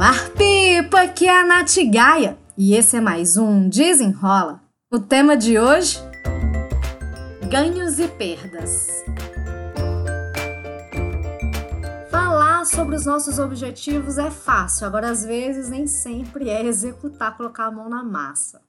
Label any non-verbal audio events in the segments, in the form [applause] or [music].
Olá, Pipa! Aqui é a Nath Gaia e esse é mais um Desenrola. O tema de hoje: ganhos e perdas. Falar sobre os nossos objetivos é fácil, agora às vezes nem sempre é executar, colocar a mão na massa.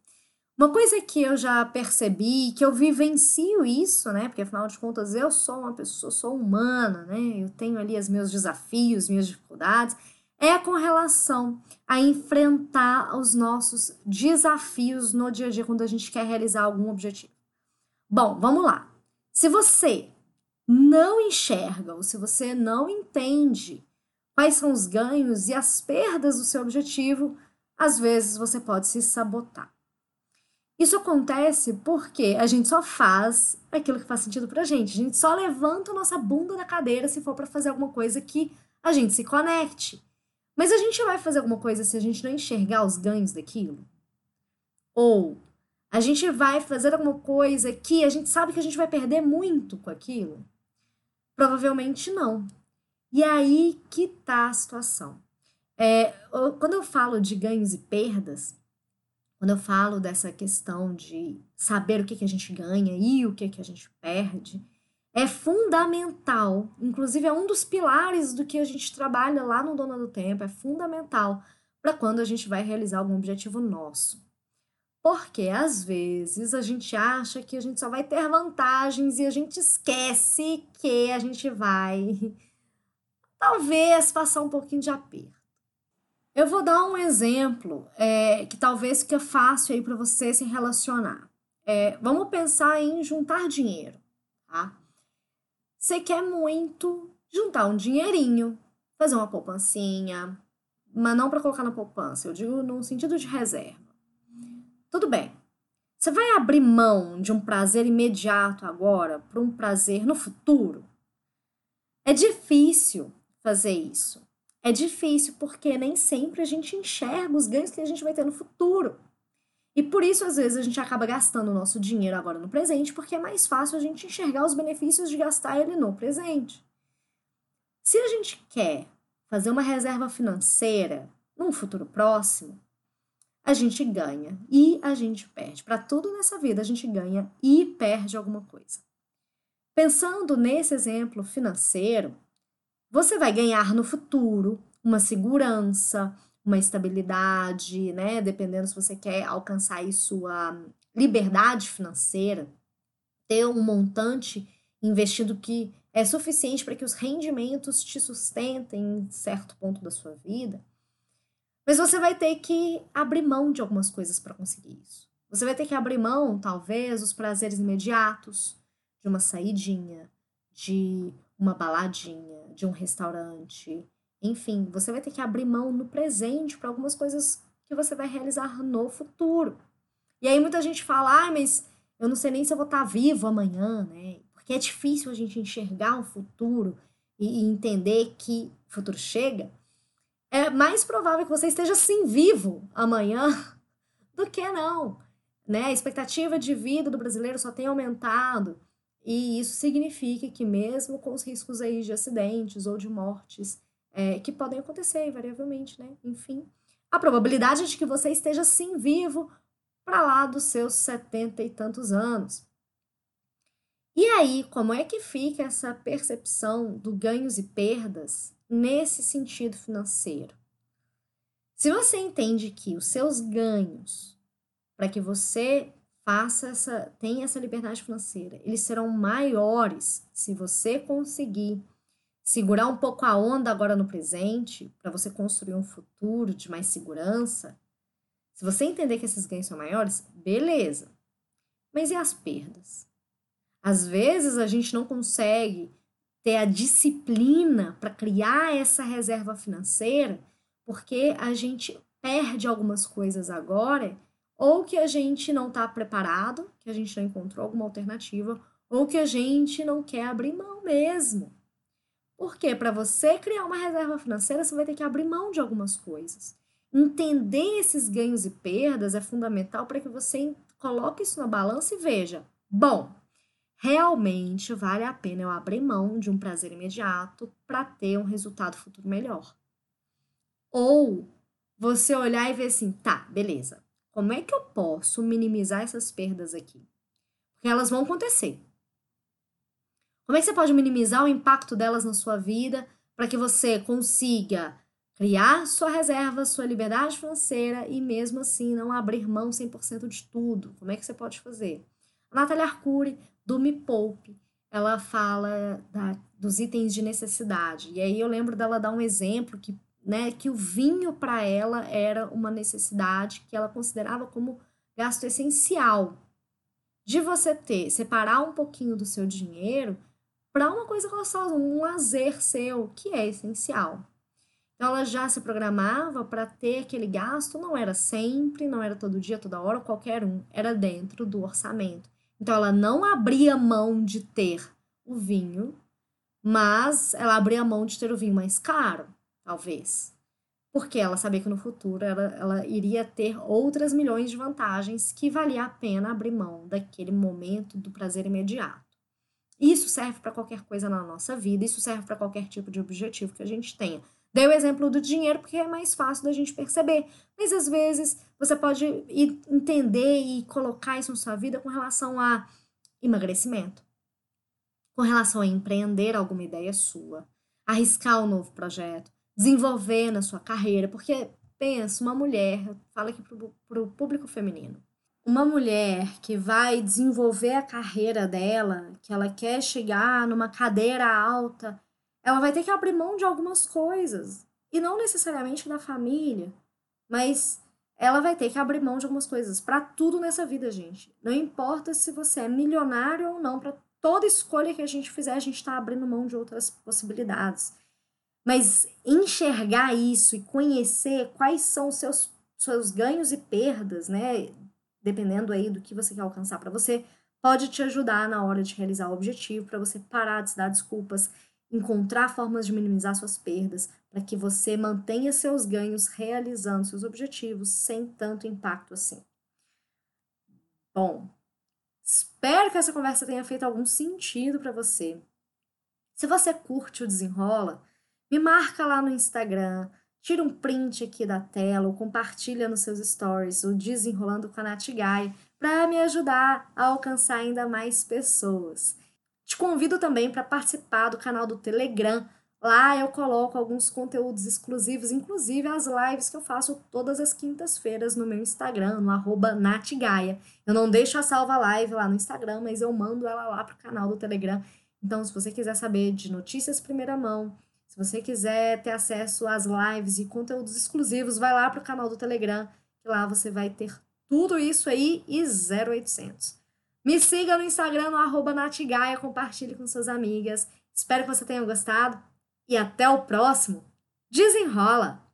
Uma coisa que eu já percebi, que eu vivencio isso, né? Porque afinal de contas eu sou uma pessoa, sou humana, né? Eu tenho ali os meus desafios, minhas dificuldades, é com relação a enfrentar os nossos desafios no dia a dia quando a gente quer realizar algum objetivo. Bom, vamos lá. Se você não enxerga ou se você não entende quais são os ganhos e as perdas do seu objetivo, às vezes você pode se sabotar. Isso acontece porque a gente só faz aquilo que faz sentido pra gente. A gente só levanta a nossa bunda da cadeira se for para fazer alguma coisa que a gente se conecte. Mas a gente vai fazer alguma coisa se a gente não enxergar os ganhos daquilo? Ou a gente vai fazer alguma coisa que a gente sabe que a gente vai perder muito com aquilo? Provavelmente não. E aí que tá a situação. É, quando eu falo de ganhos e perdas, quando eu falo dessa questão de saber o que, que a gente ganha e o que, que a gente perde, é fundamental, inclusive é um dos pilares do que a gente trabalha lá no Dona do Tempo, é fundamental para quando a gente vai realizar algum objetivo nosso. Porque às vezes a gente acha que a gente só vai ter vantagens e a gente esquece que a gente vai talvez passar um pouquinho de aperto. Eu vou dar um exemplo é, que talvez fique fácil aí para você se relacionar. É, vamos pensar em juntar dinheiro, tá? Você quer muito juntar um dinheirinho, fazer uma poupancinha, mas não para colocar na poupança, eu digo no sentido de reserva. Tudo bem. Você vai abrir mão de um prazer imediato agora para um prazer no futuro? É difícil fazer isso. É difícil porque nem sempre a gente enxerga os ganhos que a gente vai ter no futuro. E por isso, às vezes, a gente acaba gastando o nosso dinheiro agora no presente, porque é mais fácil a gente enxergar os benefícios de gastar ele no presente. Se a gente quer fazer uma reserva financeira num futuro próximo, a gente ganha e a gente perde. Para tudo nessa vida, a gente ganha e perde alguma coisa. Pensando nesse exemplo financeiro, você vai ganhar no futuro uma segurança, uma estabilidade, né? Dependendo se você quer alcançar aí sua liberdade financeira, ter um montante investido que é suficiente para que os rendimentos te sustentem em certo ponto da sua vida. Mas você vai ter que abrir mão de algumas coisas para conseguir isso. Você vai ter que abrir mão, talvez, dos prazeres imediatos, de uma saidinha, de uma baladinha, de um restaurante. Enfim, você vai ter que abrir mão no presente para algumas coisas que você vai realizar no futuro. E aí muita gente fala, ah, mas eu não sei nem se eu vou estar vivo amanhã, né? Porque é difícil a gente enxergar o futuro e, entender que o futuro chega. É mais provável que você esteja sim vivo amanhã [laughs] do que não. Né? A expectativa de vida do brasileiro só tem aumentado. E isso significa que, mesmo com os riscos aí de acidentes ou de mortes, é, que podem acontecer invariavelmente, né? Enfim, a probabilidade de que você esteja sim vivo para lá dos seus setenta e tantos anos. E aí, como é que fica essa percepção do ganhos e perdas nesse sentido financeiro? Se você entende que os seus ganhos, para que você faça essa, tenha essa liberdade financeira. Eles serão maiores se você conseguir segurar um pouco a onda agora no presente, para você construir um futuro de mais segurança. Se você entender que esses ganhos são maiores, beleza. Mas e as perdas? Às vezes a gente não consegue ter a disciplina para criar essa reserva financeira porque a gente perde algumas coisas agora ou que a gente não está preparado, que a gente não encontrou alguma alternativa, ou que a gente não quer abrir mão mesmo. Porque para você criar uma reserva financeira, você vai ter que abrir mão de algumas coisas. Entender esses ganhos e perdas é fundamental para que você coloque isso na balança e veja: bom, realmente vale a pena eu abrir mão de um prazer imediato para ter um resultado futuro melhor. Ou você olhar e ver assim, tá, beleza. Como é que eu posso minimizar essas perdas aqui? Porque elas vão acontecer. Como é que você pode minimizar o impacto delas na sua vida para que você consiga criar sua reserva, sua liberdade financeira e mesmo assim não abrir mão 100% de tudo? Como é que você pode fazer? A Natália Arcuri, do Me Poupe, ela fala da, dos itens de necessidade. E aí eu lembro dela dar um exemplo que né, que o vinho para ela era uma necessidade que ela considerava como gasto essencial. De você ter, separar um pouquinho do seu dinheiro para uma coisa gostosa, um lazer seu, que é essencial. Então ela já se programava para ter aquele gasto, não era sempre, não era todo dia, toda hora, qualquer um, era dentro do orçamento. Então ela não abria mão de ter o vinho, mas ela abria mão de ter o vinho mais caro talvez. Porque ela sabia que no futuro ela, ela iria ter outras milhões de vantagens que valia a pena abrir mão daquele momento do prazer imediato. Isso serve para qualquer coisa na nossa vida, isso serve para qualquer tipo de objetivo que a gente tenha. Dei o exemplo do dinheiro porque é mais fácil da gente perceber, mas às vezes você pode entender e colocar isso na sua vida com relação a emagrecimento, com relação a empreender alguma ideia sua, arriscar um novo projeto, desenvolver na sua carreira, porque pensa, uma mulher, fala aqui para o público feminino, uma mulher que vai desenvolver a carreira dela, que ela quer chegar numa cadeira alta, ela vai ter que abrir mão de algumas coisas. E não necessariamente da família, mas ela vai ter que abrir mão de algumas coisas para tudo nessa vida, gente. Não importa se você é milionário ou não, para toda escolha que a gente fizer, a gente está abrindo mão de outras possibilidades. Mas enxergar isso e conhecer quais são os seus, seus ganhos e perdas, né? Dependendo aí do que você quer alcançar para você, pode te ajudar na hora de realizar o objetivo, para você parar de se dar desculpas, encontrar formas de minimizar suas perdas, para que você mantenha seus ganhos realizando seus objetivos sem tanto impacto assim. Bom, espero que essa conversa tenha feito algum sentido para você. Se você curte o Desenrola, me marca lá no Instagram, tira um print aqui da tela ou compartilha nos seus stories o Desenrolando com a Nath Gaia para me ajudar a alcançar ainda mais pessoas. Te convido também para participar do canal do Telegram. Lá eu coloco alguns conteúdos exclusivos, inclusive as lives que eu faço todas as quintas-feiras no meu Instagram, no arroba natgaia. Eu não deixo a salva live lá no Instagram, mas eu mando ela lá para o canal do Telegram. Então, se você quiser saber de notícias primeira mão, se você quiser ter acesso às lives e conteúdos exclusivos, vai lá para o canal do Telegram, que lá você vai ter tudo isso aí e 0800. Me siga no Instagram, no arroba Natigaia, compartilhe com suas amigas. Espero que você tenha gostado e até o próximo. Desenrola!